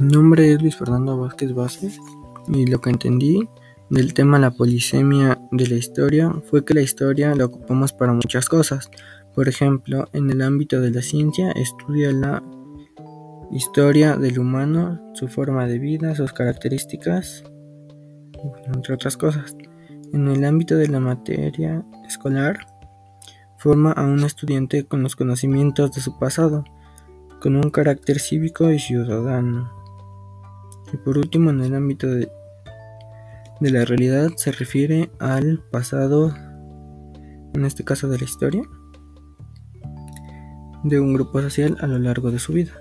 Mi nombre es Luis Fernando Vázquez Vázquez y lo que entendí del tema la polisemia de la historia fue que la historia la ocupamos para muchas cosas. Por ejemplo, en el ámbito de la ciencia estudia la historia del humano, su forma de vida, sus características, entre otras cosas. En el ámbito de la materia escolar, forma a un estudiante con los conocimientos de su pasado, con un carácter cívico y ciudadano. Y por último, en el ámbito de, de la realidad se refiere al pasado, en este caso de la historia, de un grupo social a lo largo de su vida.